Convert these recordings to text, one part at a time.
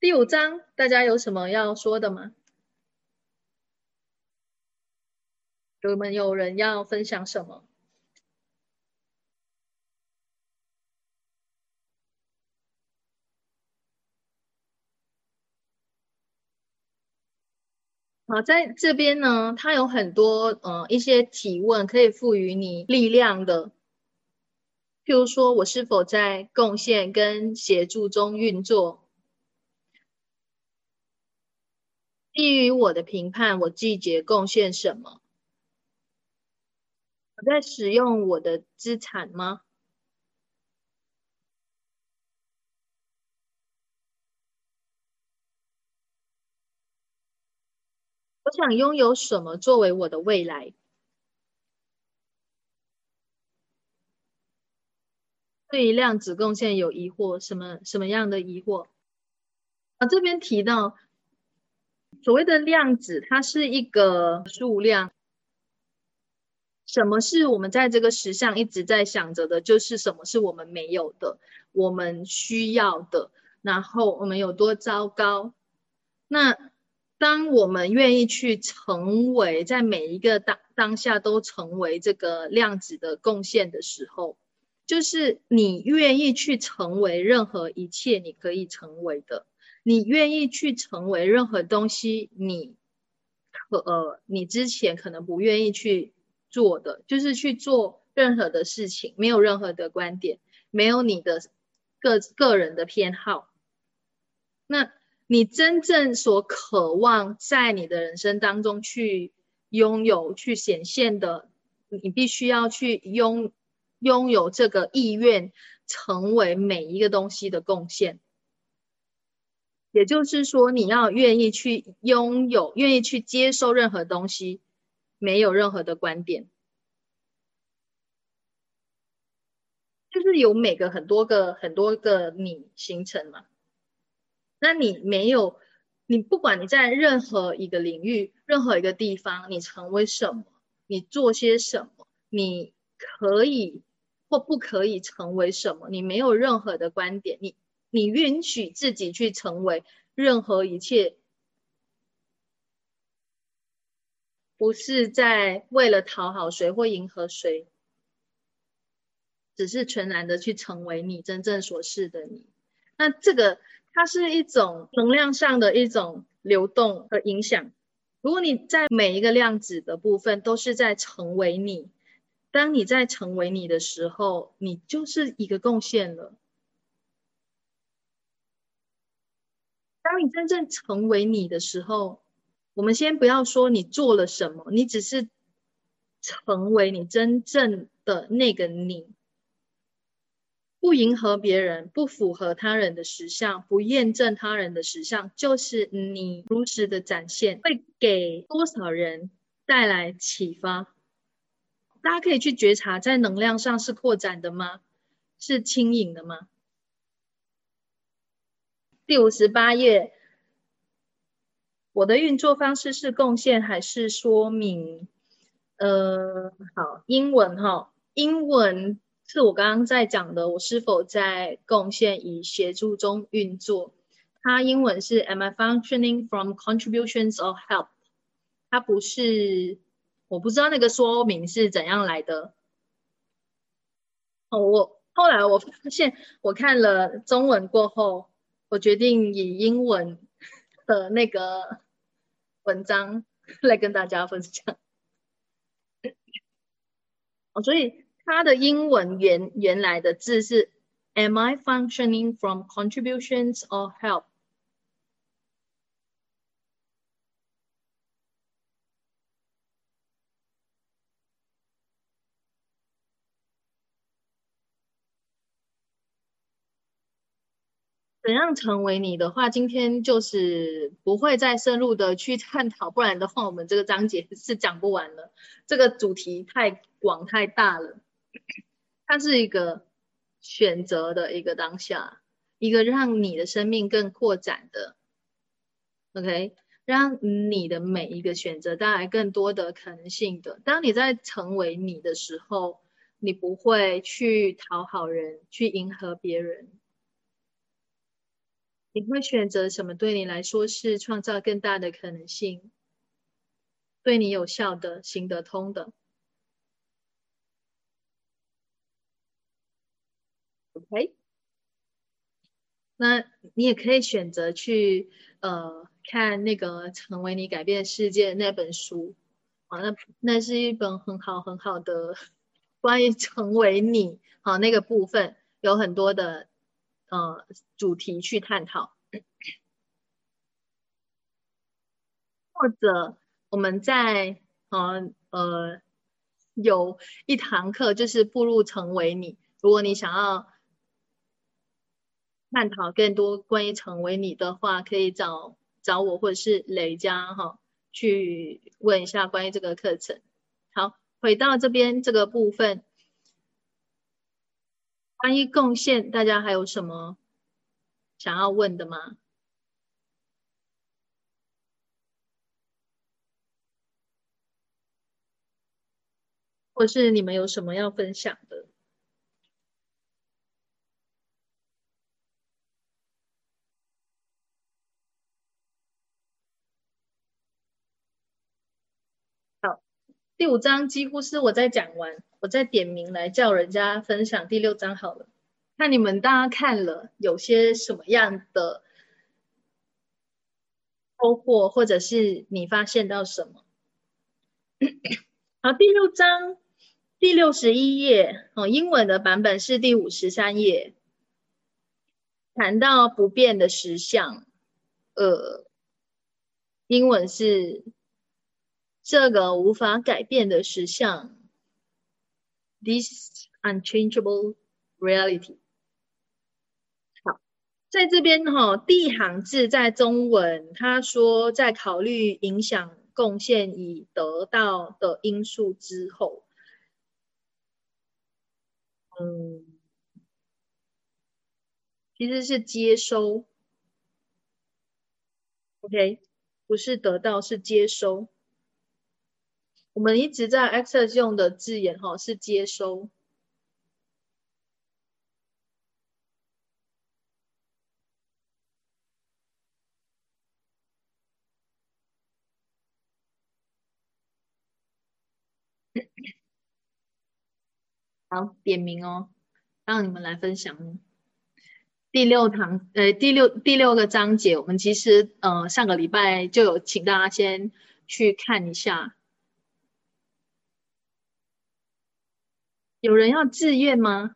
第五章，大家有什么要说的吗？有没有人要分享什么？好，在这边呢，它有很多呃一些提问可以赋予你力量的，譬如说我是否在贡献跟协助中运作？基于我的评判，我季节贡献什么？我在使用我的资产吗？我想拥有什么作为我的未来？对于量子贡献有疑惑？什么什么样的疑惑？啊，这边提到所谓的量子，它是一个数量。什么是我们在这个实相一直在想着的？就是什么是我们没有的，我们需要的，然后我们有多糟糕？那。当我们愿意去成为在每一个当当下都成为这个量子的贡献的时候，就是你愿意去成为任何一切你可以成为的，你愿意去成为任何东西，你可呃你之前可能不愿意去做的，就是去做任何的事情，没有任何的观点，没有你的个个人的偏好，那。你真正所渴望在你的人生当中去拥有、去显现的，你必须要去拥拥有这个意愿，成为每一个东西的贡献。也就是说，你要愿意去拥有、愿意去接受任何东西，没有任何的观点，就是有每个很多个、很多个你形成嘛。那你没有，你不管你在任何一个领域、任何一个地方，你成为什么，你做些什么，你可以或不可以成为什么，你没有任何的观点，你你允许自己去成为任何一切，不是在为了讨好谁或迎合谁，只是全然的去成为你真正所是的你。那这个。它是一种能量上的一种流动和影响。如果你在每一个量子的部分都是在成为你，当你在成为你的时候，你就是一个贡献了。当你真正成为你的时候，我们先不要说你做了什么，你只是成为你真正的那个你。不迎合别人，不符合他人的实相，不验证他人的实相，就是你如实的展现，会给多少人带来启发？大家可以去觉察，在能量上是扩展的吗？是轻盈的吗？第五十八页，我的运作方式是贡献还是说明？呃，好，英文哈，英文。是我刚刚在讲的，我是否在贡献与协助中运作？它英文是 Am I functioning from contributions or help？它不是，我不知道那个说明是怎样来的。哦，我后来我发现，我看了中文过后，我决定以英文的那个文章来跟大家分享。哦，所以。它的英文原原来的字是 "Am I functioning from contributions or help？" 怎样成为你的话，今天就是不会再深入的去探讨，不然的话，我们这个章节是讲不完了。这个主题太广太大了。它是一个选择的一个当下，一个让你的生命更扩展的，OK，让你的每一个选择带来更多的可能性的。当你在成为你的时候，你不会去讨好人，去迎合别人。你会选择什么？对你来说是创造更大的可能性，对你有效的、行得通的。OK，那你也可以选择去呃看那个《成为你改变世界》那本书啊，那那是一本很好很好的 关于成为你好那个部分有很多的。呃，主题去探讨，或者我们在呃呃有一堂课就是步入成为你。如果你想要探讨更多关于成为你的话，可以找找我或者是雷佳哈去问一下关于这个课程。好，回到这边这个部分。关于贡献，大家还有什么想要问的吗？或是你们有什么要分享的？好，第五章几乎是我在讲完。我再点名来叫人家分享第六章好了，看你们大家看了有些什么样的收获，或者是你发现到什么？好，第六章第六十一页哦，英文的版本是第五十三页，谈到不变的实相，呃，英文是这个无法改变的实相。This unchangeable reality。好，在这边哈，第一行字在中文，他说在考虑影响贡献已得到的因素之后，嗯，其实是接收，OK，不是得到，是接收。我们一直在 Access 用的字眼哈是接收。好，点名哦，让你们来分享第六堂呃第六第六个章节，我们其实呃上个礼拜就有请大家先去看一下。有人要自愿吗？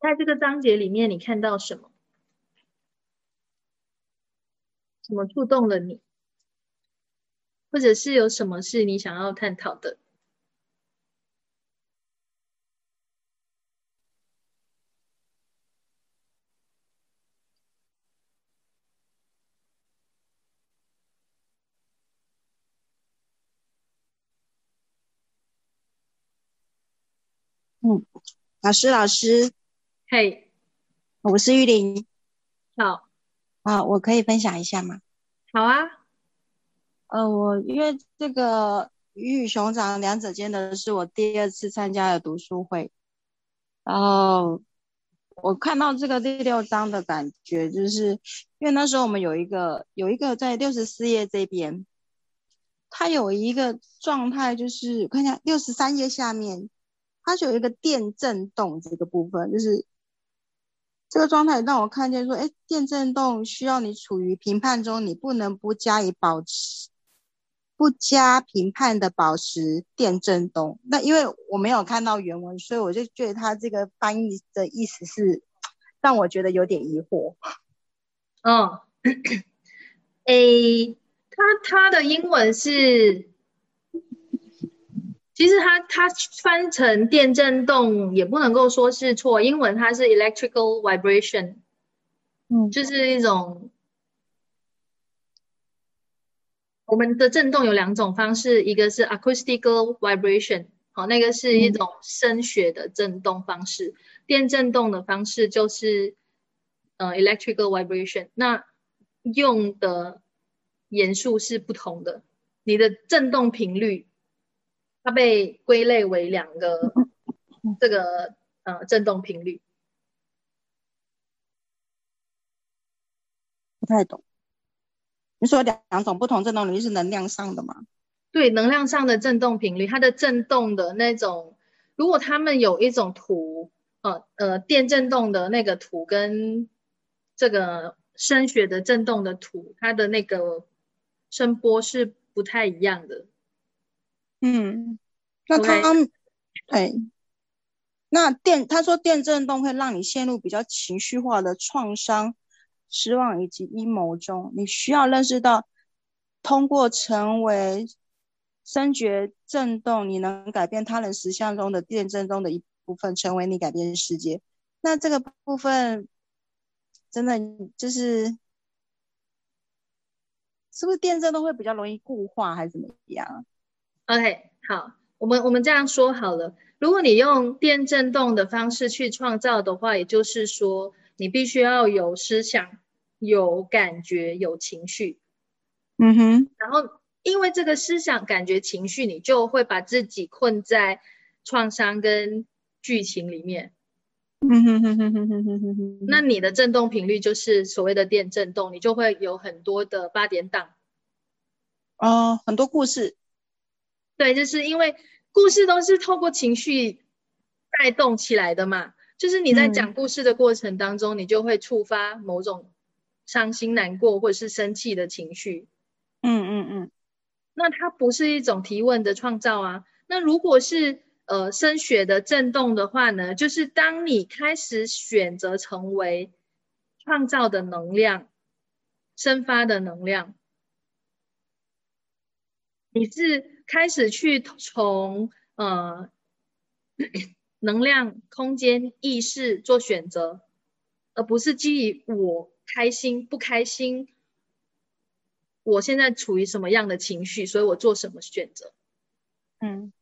在这个章节里面，你看到什么？什么触动了你？或者是有什么是你想要探讨的？嗯，老师，老师，嘿，我是玉玲。好，啊，我可以分享一下吗？好啊。呃，我因为这个鱼与熊掌两者兼得是我第二次参加的读书会，然后我看到这个第六章的感觉，就是因为那时候我们有一个有一个在六十四页这边，它有一个状态，就是看一下六十三页下面。它就有一个电震动这个部分，就是这个状态让我看见说，哎，电震动需要你处于评判中，你不能不加以保持，不加评判的保持电震动。那因为我没有看到原文，所以我就觉得它这个翻译的意思是让我觉得有点疑惑。哦，A，它它的英文是。其实它它翻成电振动也不能够说是错，英文它是 electrical vibration，嗯，就是一种我们的振动有两种方式，一个是 acoustical vibration，好，那个是一种声学的振动方式，电振动的方式就是呃 electrical vibration，那用的元素是不同的，你的振动频率。它被归类为两个这个呃振动频率。不太懂。你说两两种不同振动频率是能量上的吗？对，能量上的振动频率，它的振动的那种，如果他们有一种图，呃呃，电振动的那个图跟这个声学的振动的图，它的那个声波是不太一样的。嗯，那他对，那电他说电振动会让你陷入比较情绪化的创伤。失望以及阴谋中，你需要认识到，通过成为声觉震动，你能改变他人实相中的电震中的一部分，成为你改变世界。那这个部分真的就是，是不是电震动会比较容易固化，还是怎么样 ok 好我们我们这样说好了。如果你用电振动的方式去创造的话也就是说你必须要有思想有感觉有情绪嗯哼。然后因为这个思想感觉情绪你就会把自己困在创伤跟剧情里面。嗯哼哼哼哼哼哼哼那你的振动频率就是所谓的电振动你就会有很多的八点档。哦很多故事。对，就是因为故事都是透过情绪带动起来的嘛。就是你在讲故事的过程当中，你就会触发某种伤心、难过或者是生气的情绪。嗯嗯嗯。那它不是一种提问的创造啊。那如果是呃声学的震动的话呢，就是当你开始选择成为创造的能量、生发的能量，你是开始去从呃。能量、空间、意识做选择，而不是基于我开心不开心，我现在处于什么样的情绪，所以我做什么选择。嗯，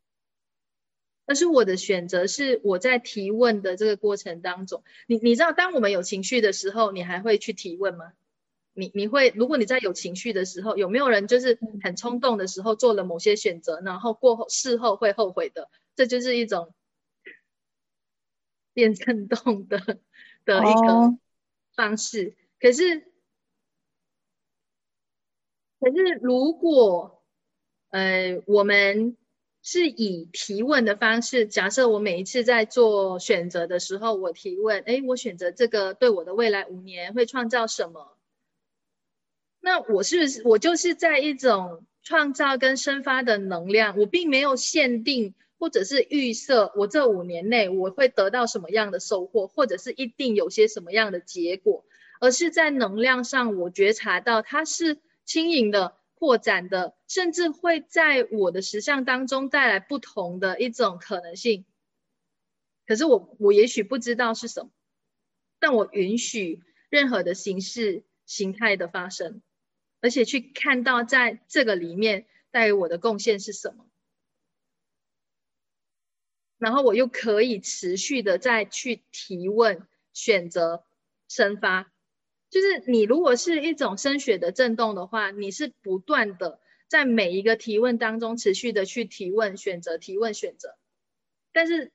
但是我的选择是我在提问的这个过程当中，你你知道，当我们有情绪的时候，你还会去提问吗？你你会，如果你在有情绪的时候，有没有人就是很冲动的时候做了某些选择，然后过后事后会后悔的？这就是一种。变震动的的一个方式，可是可是如果呃我们是以提问的方式，假设我每一次在做选择的时候，我提问，哎，我选择这个对我的未来五年会创造什么？那我是我就是在一种创造跟生发的能量？我并没有限定。或者是预设我这五年内我会得到什么样的收获，或者是一定有些什么样的结果，而是在能量上我觉察到它是轻盈的、扩展的，甚至会在我的实相当中带来不同的一种可能性。可是我我也许不知道是什么，但我允许任何的形式形态的发生，而且去看到在这个里面带给我的贡献是什么。然后我又可以持续的再去提问、选择、生发，就是你如果是一种声学的震动的话，你是不断的在每一个提问当中持续的去提问、选择、提问、选择。但是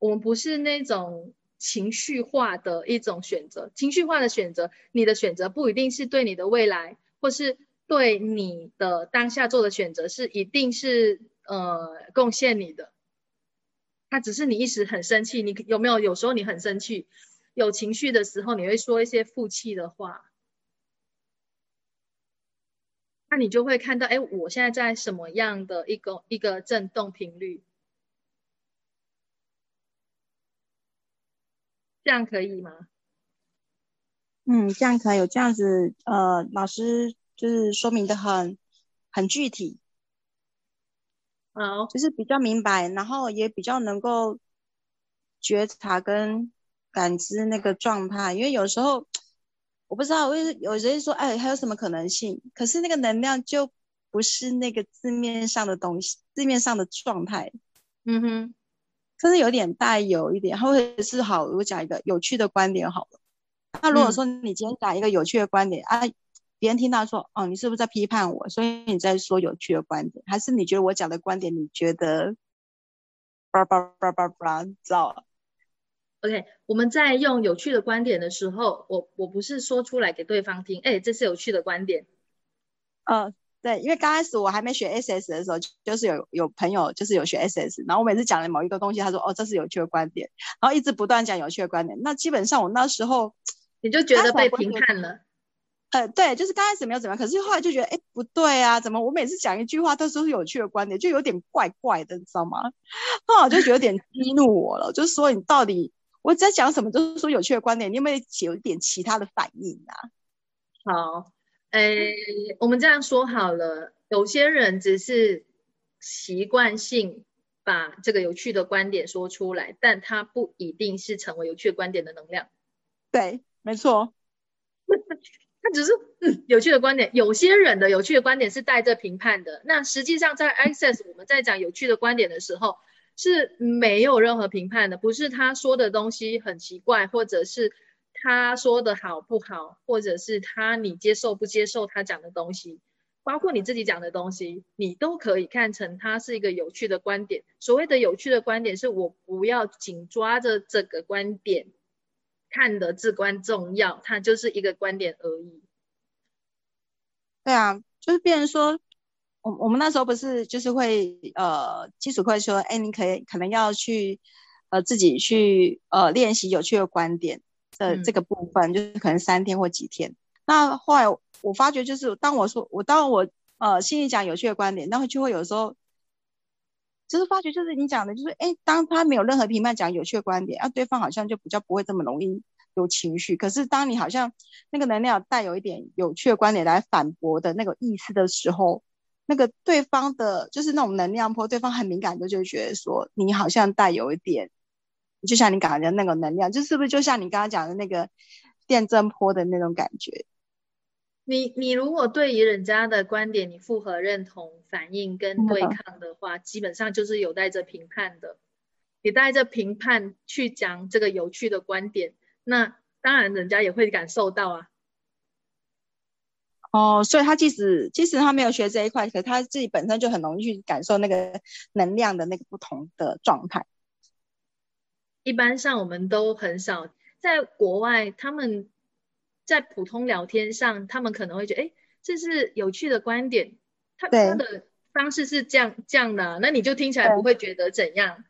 我们不是那种情绪化的一种选择，情绪化的选择，你的选择不一定是对你的未来，或是对你的当下做的选择是一定是呃贡献你的。他只是你一时很生气，你有没有有时候你很生气，有情绪的时候，你会说一些负气的话，那你就会看到，哎，我现在在什么样的一个一个震动频率？这样可以吗？嗯，这样可以，有这样子，呃，老师就是说明的很很具体。好，就是比较明白，然后也比较能够觉察跟感知那个状态。因为有时候我不知道，有有人说，哎，还有什么可能性？可是那个能量就不是那个字面上的东西，字面上的状态。嗯哼，甚至有点带有一点，或者是好，我讲一个有趣的观点好了。那如果说你今天讲一个有趣的观点啊。别人听到说，哦，你是不是在批判我？所以你在说有趣的观点，还是你觉得我讲的观点你觉得，叭叭叭叭叭，知道了？OK，我们在用有趣的观点的时候，我我不是说出来给对方听，哎，这是有趣的观点。呃，对，因为刚开始我还没学 SS 的时候，就是有有朋友就是有学 SS，然后我每次讲了某一个东西，他说哦，这是有趣的观点，然后一直不断讲有趣的观点。那基本上我那时候你就觉得被评判了。呃，对，就是刚开始没有怎么样，可是后来就觉得，哎，不对啊，怎么我每次讲一句话都是有趣的观点，就有点怪怪的，你知道吗？后来就觉得有点激怒我了，就是说你到底我在讲什么就是说有趣的观点，你有没有有一点其他的反应啊？好，哎，我们这样说好了，有些人只是习惯性把这个有趣的观点说出来，但他不一定是成为有趣的观点的能量。对，没错。他只是嗯有趣的观点，有些人的有趣的观点是带着评判的。那实际上在 Access 我们在讲有趣的观点的时候是没有任何评判的，不是他说的东西很奇怪，或者是他说的好不好，或者是他你接受不接受他讲的东西，包括你自己讲的东西，你都可以看成他是一个有趣的观点。所谓的有趣的观点，是我不要紧抓着这个观点。看的至关重要，它就是一个观点而已。对啊，就是别人说，我我们那时候不是就是会呃基础会说，哎，你可以可能要去呃自己去呃练习有趣的观点的这个部分，就是可能三天或几天。那后来我发觉，就是当我说我当我呃心里讲有趣的观点，那会就会有时候，就是发觉就是你讲的，就是哎，当他没有任何评判讲有趣的观点，啊，对方好像就比较不会这么容易。有情绪，可是当你好像那个能量带有一点有趣的观点来反驳的那个意思的时候，那个对方的就是那种能量波，对方很敏感的就会觉得说你好像带有一点，就像你刚刚的那个能量，就是不是就像你刚刚讲的那个电震波的那种感觉？你你如果对于人家的观点你复合认同、反应跟对抗的话，基本上就是有带着评判的，你带着评判去讲这个有趣的观点。那当然，人家也会感受到啊。哦，所以他即使即使他没有学这一块，可他自己本身就很容易去感受那个能量的那个不同的状态。一般上，我们都很少在国外，他们在普通聊天上，他们可能会觉得，哎，这是有趣的观点。他他的方式是这样这样的，那你就听起来不会觉得怎样？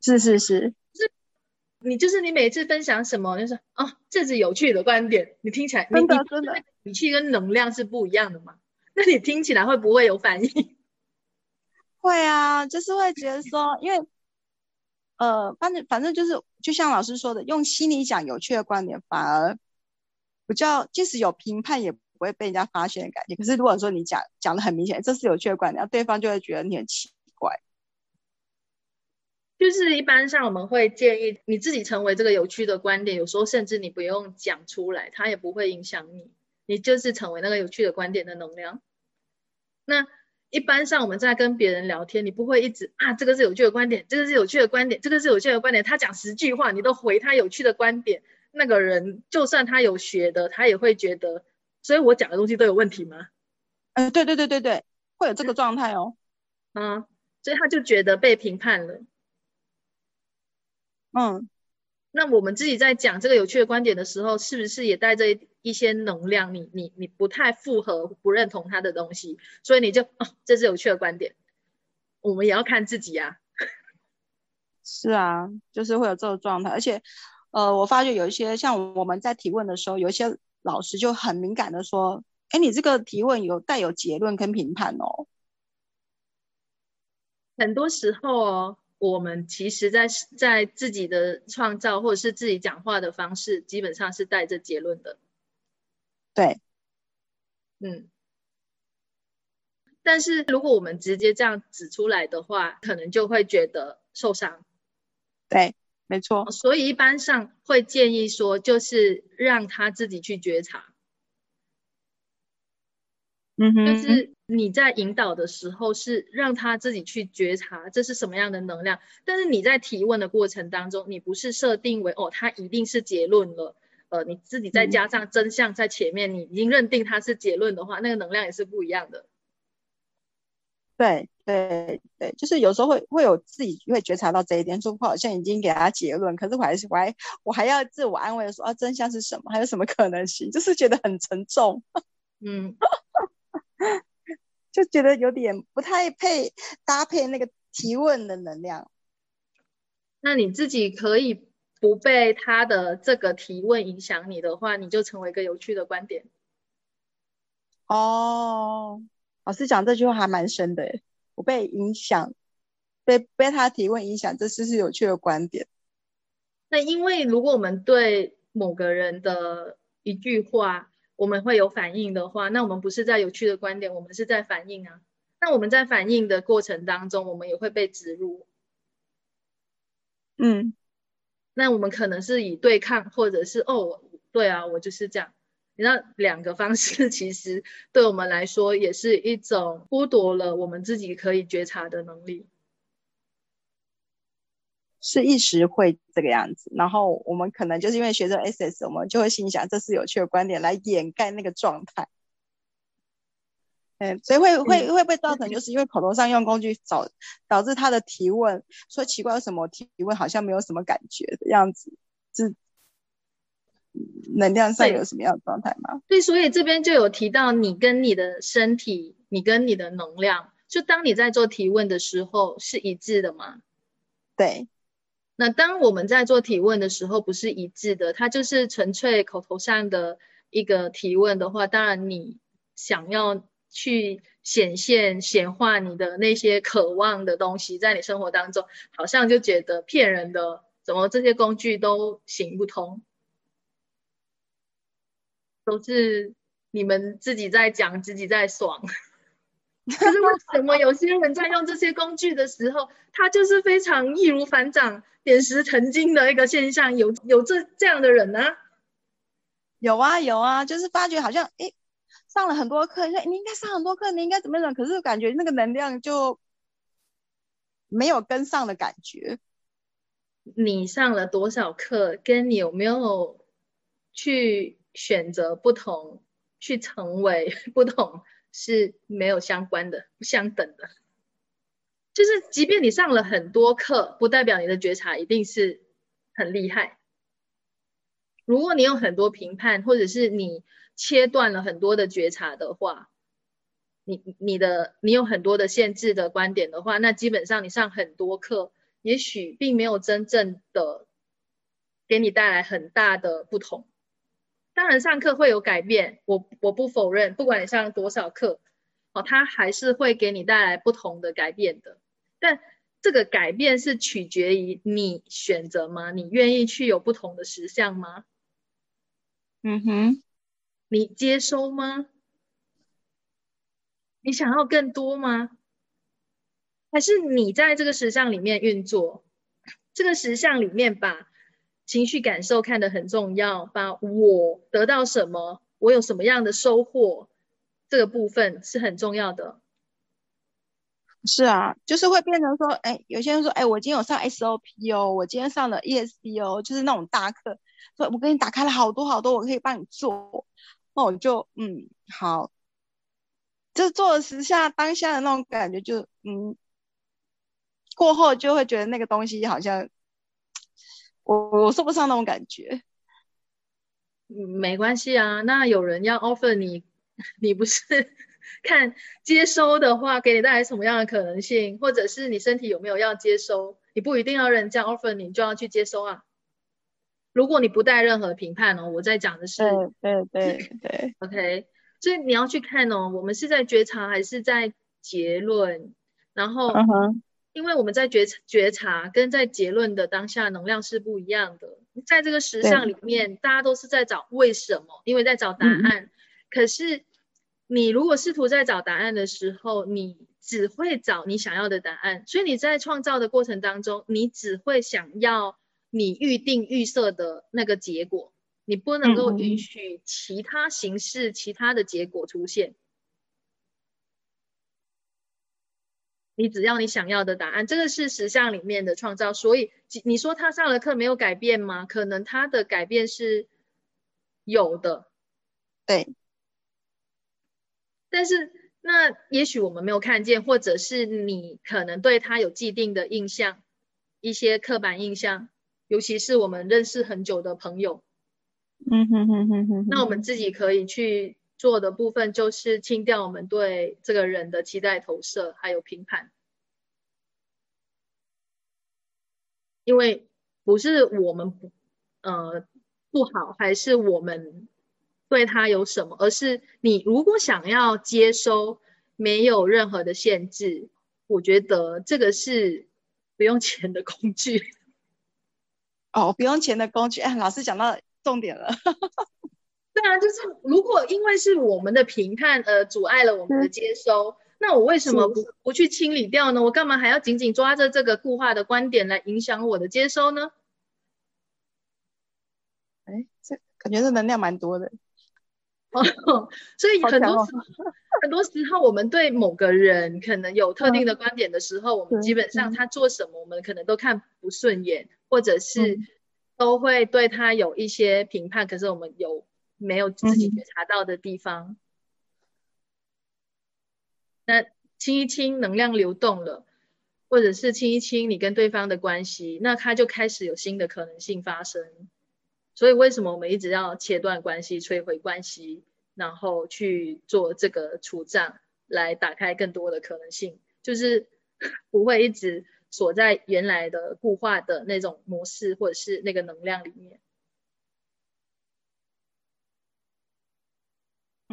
是是是。是你就是你每次分享什么，就是哦，这是有趣的观点。你听起来，真的真的语气跟能量是不一样的嘛？那你听起来会不会有反应？会啊，就是会觉得说，因为呃，反正反正就是，就像老师说的，用心理讲有趣的观点，反而比较，即使有评判，也不会被人家发现的感觉。可是如果说你讲讲的很明显，这是有趣的观点，对方就会觉得你很奇怪。就是一般上我们会建议你自己成为这个有趣的观点，有时候甚至你不用讲出来，它也不会影响你，你就是成为那个有趣的观点的能量。那一般上我们在跟别人聊天，你不会一直啊，这个是有趣的观点，这个是有趣的观点，这个是有趣的观点，他讲十句话，你都回他有趣的观点，那个人就算他有学的，他也会觉得，所以我讲的东西都有问题吗？嗯，对对对对对，会有这个状态哦。嗯，所以他就觉得被评判了。嗯，那我们自己在讲这个有趣的观点的时候，是不是也带着一些能量？你你你不太符合、不认同他的东西，所以你就哦，这是有趣的观点。我们也要看自己啊。是啊，就是会有这个状态，而且呃，我发觉有一些像我们在提问的时候，有一些老师就很敏感的说：“哎，你这个提问有带有结论跟评判哦。”很多时候哦。我们其实，在在自己的创造或者是自己讲话的方式，基本上是带着结论的。对，嗯。但是如果我们直接这样指出来的话，可能就会觉得受伤。对，没错。所以一般上会建议说，就是让他自己去觉察。嗯哼。就是。你在引导的时候是让他自己去觉察这是什么样的能量，但是你在提问的过程当中，你不是设定为哦，他一定是结论了，呃，你自己再加上真相在前面，你已经认定他是结论的话，那个能量也是不一样的。对对对，就是有时候会会有自己会觉察到这一点，说我好像已经给他结论，可是我还是我还我还要自我安慰说啊，真相是什么？还有什么可能性？就是觉得很沉重，嗯，就觉得有点不太配搭配那个提问的能量。那你自己可以不被他的这个提问影响你的话，你就成为一个有趣的观点。哦。老师讲这句话还蛮深的，不被影响，被被他提问影响，这是是有趣的观点。那因为如果我们对某个人的一句话，我们会有反应的话，那我们不是在有趣的观点，我们是在反应啊。那我们在反应的过程当中，我们也会被植入。嗯，那我们可能是以对抗，或者是哦，对啊，我就是这样。那两个方式其实对我们来说也是一种剥夺了我们自己可以觉察的能力，是一时会这个样子。然后我们可能就是因为学着 SS，我们就会心想这是有趣的观点来掩盖那个状态。嗯，所以会会会被造成就是因为口头上用工具导导致他的提问说奇怪为什么提问好像没有什么感觉的样子，是。能量上有什么样的状态吗？对，所以这边就有提到你跟你的身体，你跟你的能量，就当你在做提问的时候是一致的吗？对。那当我们在做提问的时候不是一致的，它就是纯粹口头上的一个提问的话，当然你想要去显现显化你的那些渴望的东西，在你生活当中，好像就觉得骗人的，怎么这些工具都行不通？都是你们自己在讲，自己在爽。可是为什么有些人在用这些工具的时候，他就是非常易如反掌、点石成金的一个现象？有有这这样的人呢？有啊有啊，就是发觉好像诶，上了很多课，说你应该上很多课，你应该怎么怎可是感觉那个能量就没有跟上的感觉。你上了多少课，跟你有没有去？选择不同去成为不同是没有相关的、不相等的。就是，即便你上了很多课，不代表你的觉察一定是很厉害。如果你有很多评判，或者是你切断了很多的觉察的话，你你的你有很多的限制的观点的话，那基本上你上很多课，也许并没有真正的给你带来很大的不同。当然，上课会有改变，我我不否认。不管你上多少课，哦，它还是会给你带来不同的改变的。但这个改变是取决于你选择吗？你愿意去有不同的实相吗？嗯哼，你接收吗？你想要更多吗？还是你在这个实相里面运作？这个实相里面吧。情绪感受看得很重要，把我得到什么，我有什么样的收获，这个部分是很重要的。是啊，就是会变成说，哎，有些人说，哎，我今天有上 SOP 哦，我今天上了 ESD 哦，就是那种大课，说我给你打开了好多好多，我可以帮你做，那我就嗯好，就做了时下当下的那种感觉，就嗯，过后就会觉得那个东西好像。我我说不上那种感觉，没关系啊。那有人要 offer 你，你不是 看接收的话，给你带来什么样的可能性，或者是你身体有没有要接收？你不一定要人家 offer 你就要去接收啊。如果你不带任何评判哦，我在讲的是，对对 对，OK。所以你要去看哦，我们是在觉察还是在结论？然后。因为我们在觉觉察跟在结论的当下能量是不一样的，在这个实相里面，大家都是在找为什么，因为在找答案。可是你如果试图在找答案的时候，你只会找你想要的答案，所以你在创造的过程当中，你只会想要你预定预设的那个结果，你不能够允许其他形式、其他的结果出现。你只要你想要的答案，这个是实相里面的创造。所以你说他上了课没有改变吗？可能他的改变是有的，对。但是那也许我们没有看见，或者是你可能对他有既定的印象，一些刻板印象，尤其是我们认识很久的朋友。嗯哼哼哼哼。那我们自己可以去做的部分，就是清掉我们对这个人的期待投射，还有评判。因为不是我们不呃不好，还是我们。对他有什么？而是你如果想要接收没有任何的限制，我觉得这个是不用钱的工具。哦，不用钱的工具，哎，老师讲到重点了。对啊，就是如果因为是我们的评判而阻碍了我们的接收，那我为什么不不去清理掉呢？我干嘛还要紧紧抓着这个固化的观点来影响我的接收呢？哎，这感觉这能量蛮多的。哦，所以很多时候，很多时候，我们对某个人可能有特定的观点的时候，我们基本上他做什么，我们可能都看不顺眼，或者是都会对他有一些评判。可是我们有没有自己觉察到的地方？那清一清能量流动了，或者是清一清你跟对方的关系，那他就开始有新的可能性发生。所以为什么我们一直要切断关系、摧毁关系，然后去做这个除障，来打开更多的可能性？就是 不会一直锁在原来的固化的那种模式或者是那个能量里面。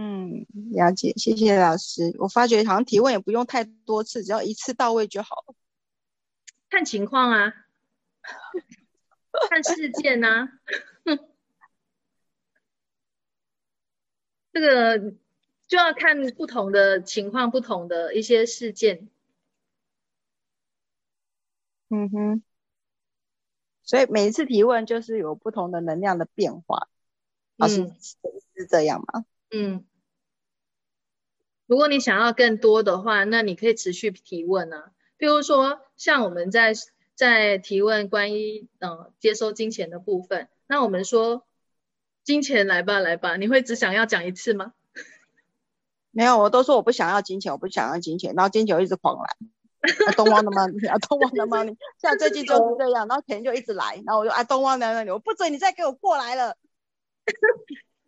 嗯，了解，谢谢老师。我发觉好像提问也不用太多次，只要一次到位就好了。看情况啊，看事件啊。这个就要看不同的情况、不同的一些事件。嗯哼，所以每一次提问就是有不同的能量的变化。老师是这样吗？嗯。如果你想要更多的话，那你可以持续提问啊。比如说，像我们在在提问关于嗯接收金钱的部分。那我们说，金钱来吧，来吧，你会只想要讲一次吗？没有，我都说我不想要金钱，我不想要金钱，然后金钱一直狂来，东汪的 money，啊，东汪的 money，像最近就是这样，然后钱就一直来，然后我就啊，东汪的 money，我不准你再给我过来了。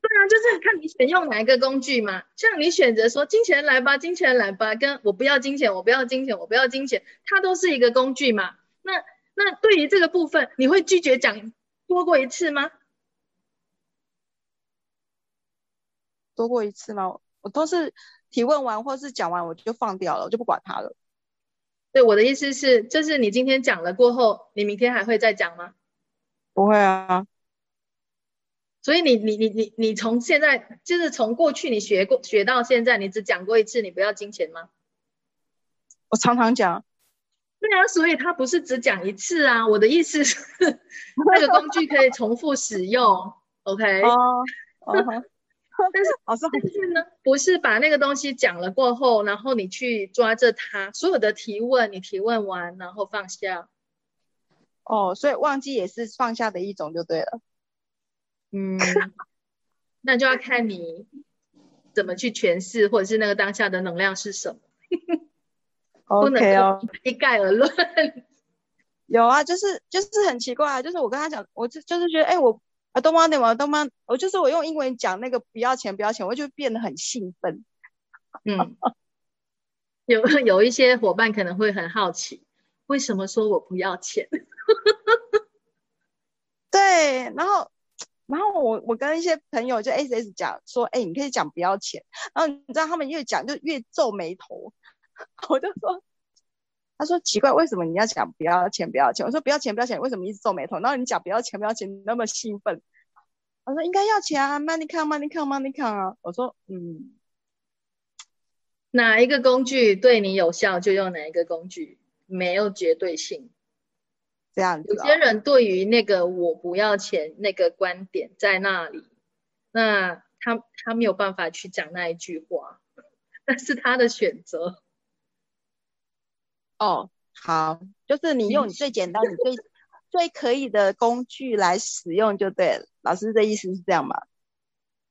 对啊，就是看你选用哪一个工具嘛。像你选择说金钱来吧，金钱来吧，跟我不要金钱，我不要金钱，我不要金钱，它都是一个工具嘛。那那对于这个部分，你会拒绝讲？多过一次吗？多过一次吗？我都是提问完或是讲完我就放掉了，我就不管他了。对，我的意思是，就是你今天讲了过后，你明天还会再讲吗？不会啊。所以你你你你你从现在就是从过去你学过学到现在，你只讲过一次，你不要金钱吗？我常常讲。对啊，所以他不是只讲一次啊。我的意思是，那个工具可以重复使用，OK？哦，但是老师，但是呢，不是把那个东西讲了过后，然后你去抓着它，所有的提问，你提问完然后放下。哦，所以忘记也是放下的一种，就对了。嗯，那就要看你怎么去诠释，或者是那个当下的能量是什么。不能哦，一概而论。有啊，就是就是很奇怪啊，就是我跟他讲，我就就是觉得，哎，我啊东方的嘛，东方，我就是我用英文讲那个不要钱不要钱，我就变得很兴奋。嗯，有有一些伙伴可能会很好奇，为什么说我不要钱？对，然后然后我我跟一些朋友就 S S 讲说，哎，你可以讲不要钱，然后你知道他们越讲就越皱眉头。我就说，他说奇怪，为什么你要讲不要钱不要钱？我说不要钱不要钱，为什么一直皱眉头？然后你讲不要钱不要钱，那么兴奋。我说应该要钱啊，money come money come money come 啊。我说嗯，哪一个工具对你有效就用哪一个工具，没有绝对性。这样子，有些人对于那个我不要钱那个观点在那里，那他他没有办法去讲那一句话。那是他的选择。哦，好，就是你用你最简单、你最 最可以的工具来使用就对了。老师的意思是这样吗？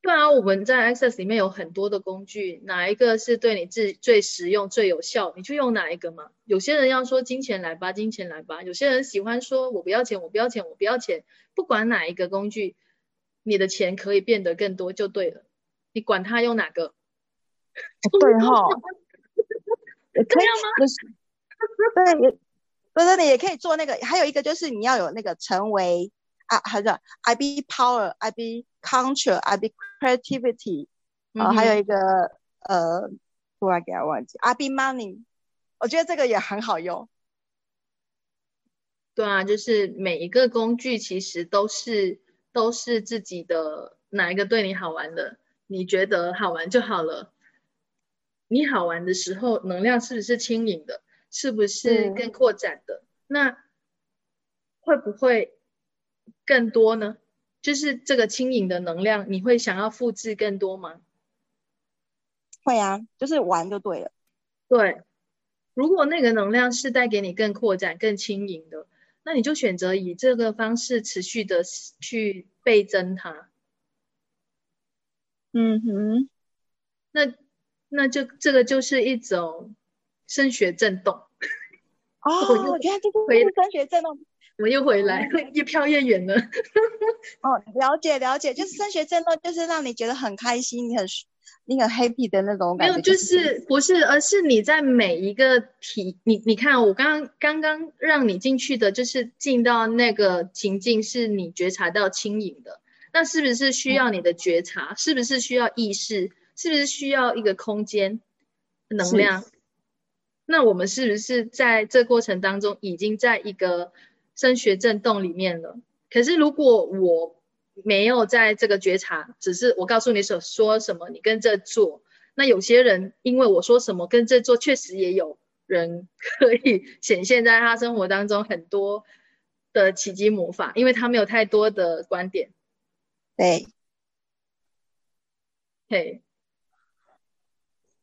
对啊，我们在 Access 里面有很多的工具，哪一个是对你最最实用、最有效，你就用哪一个嘛。有些人要说金钱来吧，金钱来吧；有些人喜欢说我不要钱，我不要钱，我不要钱。不管哪一个工具，你的钱可以变得更多就对了。你管他用哪个，对哈，可以吗？对，也不是你也可以做那个，还有一个就是你要有那个成为。啊，还是 I be power, I be culture, I be creativity，啊，还有一个呃，突然给他忘记，I be money，我觉得这个也很好用。对啊，就是每一个工具其实都是都是自己的哪一个对你好玩的，你觉得好玩就好了。你好玩的时候，能量是不是轻盈的？是不是更扩展的？那会不会？更多呢，就是这个轻盈的能量，你会想要复制更多吗？会啊，就是玩就对了。对，如果那个能量是带给你更扩展、更轻盈的，那你就选择以这个方式持续的去倍增它。嗯哼，那那就这个就是一种声学震动。哦，我觉得这是声学震动。我们又回来，越飘越远了。哦，了解了解，就是升学震动，就是让你觉得很开心，你很你很 happy 的那种感觉。没有，就是不是，而是你在每一个体，你你看，我刚刚刚刚让你进去的，就是进到那个情境，是你觉察到轻盈的，那是不是需要你的觉察？是不是需要意识？是不是需要一个空间能量？那我们是不是在这过程当中，已经在一个？声学震动里面了，可是如果我没有在这个觉察，只是我告诉你所说什么，你跟着做，那有些人因为我说什么跟着做，确实也有人可以显现在他生活当中很多的奇迹魔法，因为他没有太多的观点。对，嘿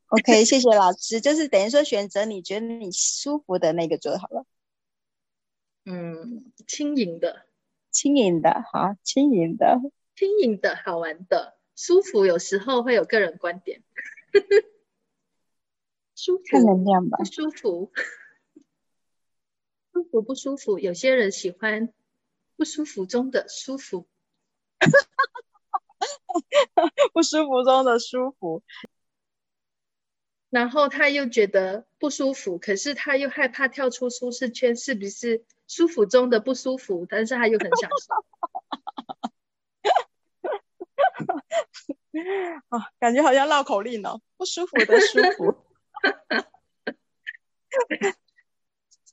，OK，谢谢老师，就是等于说选择你觉得你舒服的那个就好了。嗯，轻盈的，轻盈的，好，轻盈的，轻盈的，好玩的，舒服。有时候会有个人观点，舒服，看能量吧，舒服，舒服不舒服？有些人喜欢不舒服中的舒服，不舒服中的舒服。然后他又觉得不舒服，可是他又害怕跳出舒适圈，是不是？舒服中的不舒服，但是他又很享受。啊，感觉好像绕口令哦，不舒服的舒服。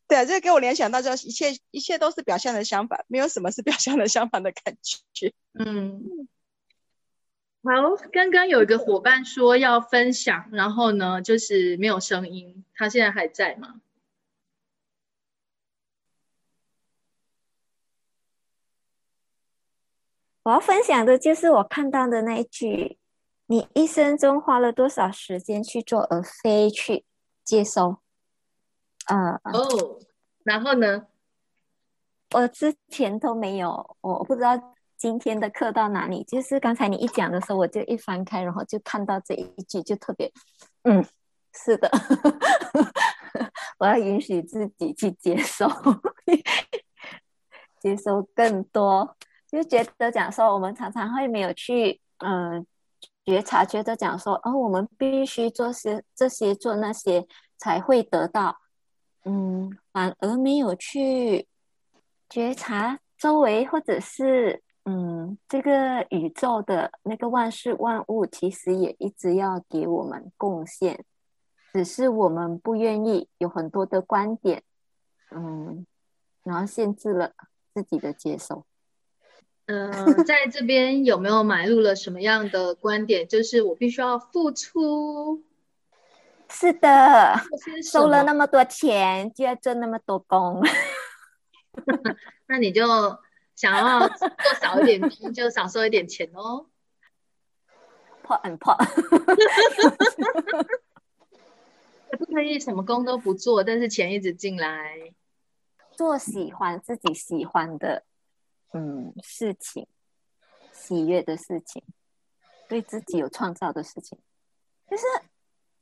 对啊，这给我联想到，就一切一切都是表象的相反，没有什么是表象的相反的感觉。嗯，好，刚刚有一个伙伴说要分享，然后呢，就是没有声音，他现在还在吗？我要分享的就是我看到的那一句：“你一生中花了多少时间去做，而非去接收。”啊哦，然后呢？我之前都没有，我不知道今天的课到哪里。就是刚才你一讲的时候，我就一翻开，然后就看到这一句，就特别，嗯，是的，我要允许自己去接受，接收更多。就觉得讲说，我们常常会没有去嗯觉察，觉得讲说，哦，我们必须做些这些做那些才会得到，嗯，反而没有去觉察周围或者是嗯这个宇宙的那个万事万物，其实也一直要给我们贡献，只是我们不愿意有很多的观点，嗯，然后限制了自己的接受。嗯，在这边有没有买入了什么样的观点？就是我必须要付出。是的，收了那么多钱，就要做那么多工。那你就想要做少一点工，就少收一点钱哦。破很破。不可以什么工都不做，但是钱一直进来。做喜欢自己喜欢的。嗯，事情，喜悦的事情，对自己有创造的事情。就是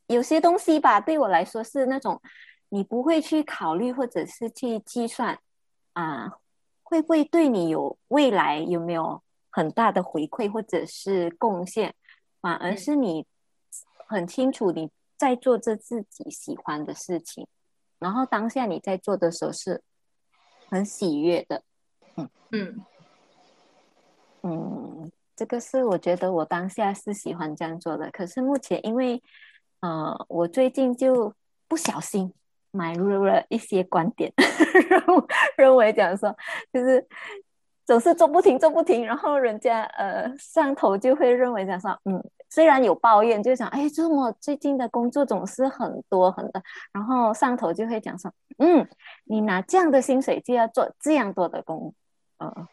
有些东西吧，对我来说是那种你不会去考虑或者是去计算啊，会不会对你有未来有没有很大的回馈或者是贡献，反而是你很清楚你在做着自己喜欢的事情，然后当下你在做的时候是很喜悦的。嗯嗯嗯。这个是我觉得我当下是喜欢这样做的，可是目前因为，呃，我最近就不小心买入了一些观点，认认为讲说就是总是做不停做不停，然后人家呃上头就会认为讲说，嗯，虽然有抱怨，就想哎，这么最近的工作总是很多很多，然后上头就会讲说，嗯，你拿这样的薪水就要做这样多的工呃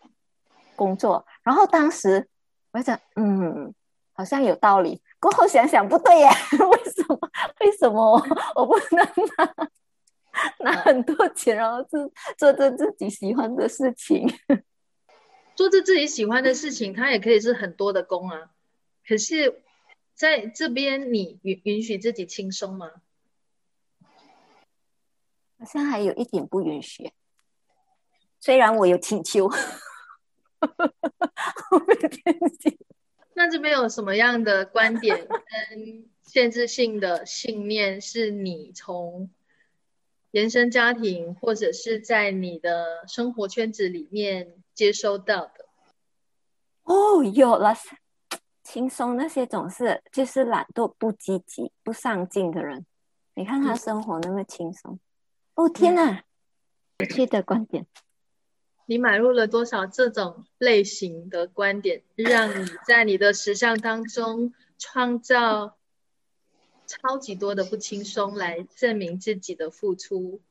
工作，然后当时。我想，嗯，好像有道理。过后想想，不对呀，为什么？为什么我不能拿拿很多钱，然后做做着自己喜欢的事情？做着自己喜欢的事情，它也可以是很多的工啊。可是在这边，你允允许自己轻松吗？好像还有一点不允许。虽然我有请求。那这边有什么样的观点跟限制性的信念是你从原生家庭或者是在你的生活圈子里面接收到的？哦，有了，轻松那些总是就是懒惰、不积极、不上进的人。你看他生活那么轻松，哦天哪，有趣的观点。你买入了多少这种类型的观点，让你在你的时尚当中创造超级多的不轻松，来证明自己的付出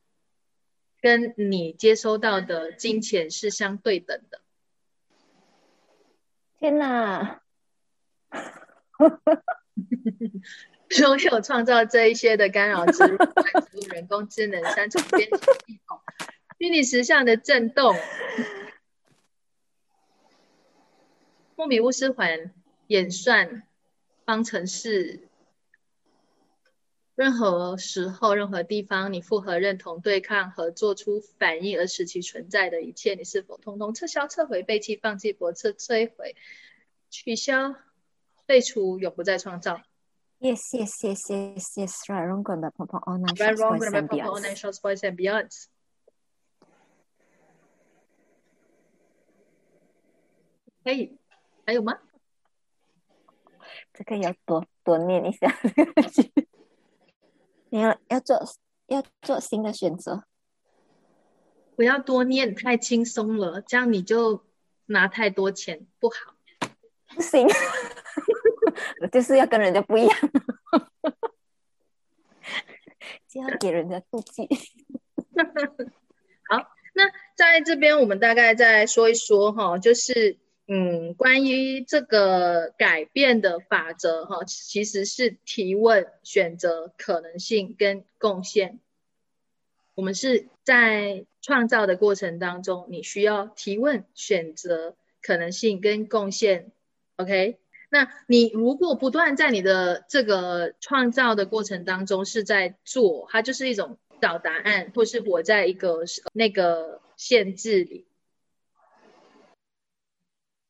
跟你接收到的金钱是相对等的。天哪！拥有创造这一些的干扰植入、人工智能、三重编辑系统。虚拟实像的震动，莫比乌斯环演算方程式，任何时候、任何地方，你复合、认同、对抗和做出反应而使其存在的一切，你是否通通撤销、撤回、背弃、放弃、驳斥、摧毁、取消、废除、永不再创造？Yes, yes, yes, yes, yes. Right, wrong, good, bad, purple, all nine, right, wrong, good, bad, purple, all nine, shorts, boys and beyonds. 可以，还有吗？这个要多多念一下。你要要做要做新的选择，不要多念，太轻松了，这样你就拿太多钱不好。不行，我就是要跟人家不一样，就要给人家妒忌。好，那在这边我们大概再说一说哈，就是。嗯，关于这个改变的法则，哈，其实是提问、选择、可能性跟贡献。我们是在创造的过程当中，你需要提问、选择、可能性跟贡献。OK，那你如果不断在你的这个创造的过程当中是在做，它就是一种找答案，或是活在一个那个限制里。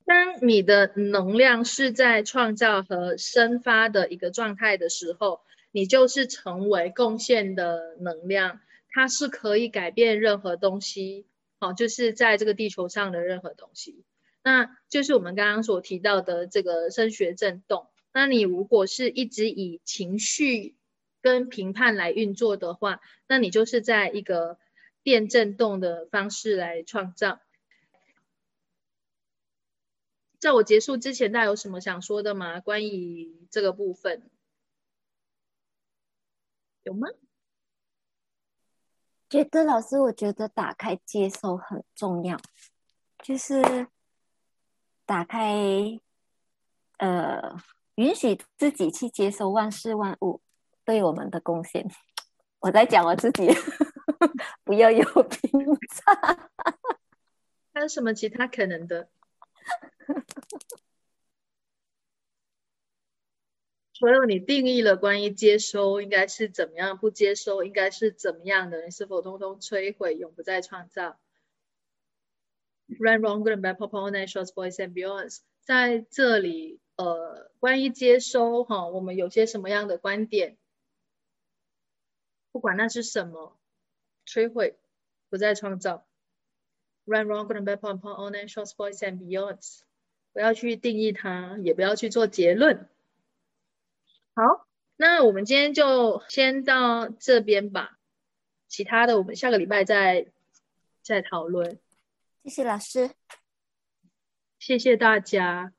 当你的能量是在创造和生发的一个状态的时候，你就是成为贡献的能量，它是可以改变任何东西，好，就是在这个地球上的任何东西。那就是我们刚刚所提到的这个声学振动。那你如果是一直以情绪跟评判来运作的话，那你就是在一个电振动的方式来创造。在我结束之前，大家有什么想说的吗？关于这个部分，有吗？觉得老师，我觉得打开接受很重要，就是打开，呃，允许自己去接受万事万物对我们的贡献。我在讲我自己，不要有 偏差。还有什么其他可能的？所有你定义了关于接收应该是怎么样，不接收应该是怎么样的，你是否通通摧毁，永不再创造？Run wrong, good and bad, pop on, and short boys and beyonds。在这里，呃，关于接收哈，我们有些什么样的观点？不管那是什么，摧毁，不再创造。Run wrong, good and bad, pop on, and short boys and beyonds。不要去定义它，也不要去做结论。好，那我们今天就先到这边吧，其他的我们下个礼拜再再讨论。谢谢老师，谢谢大家。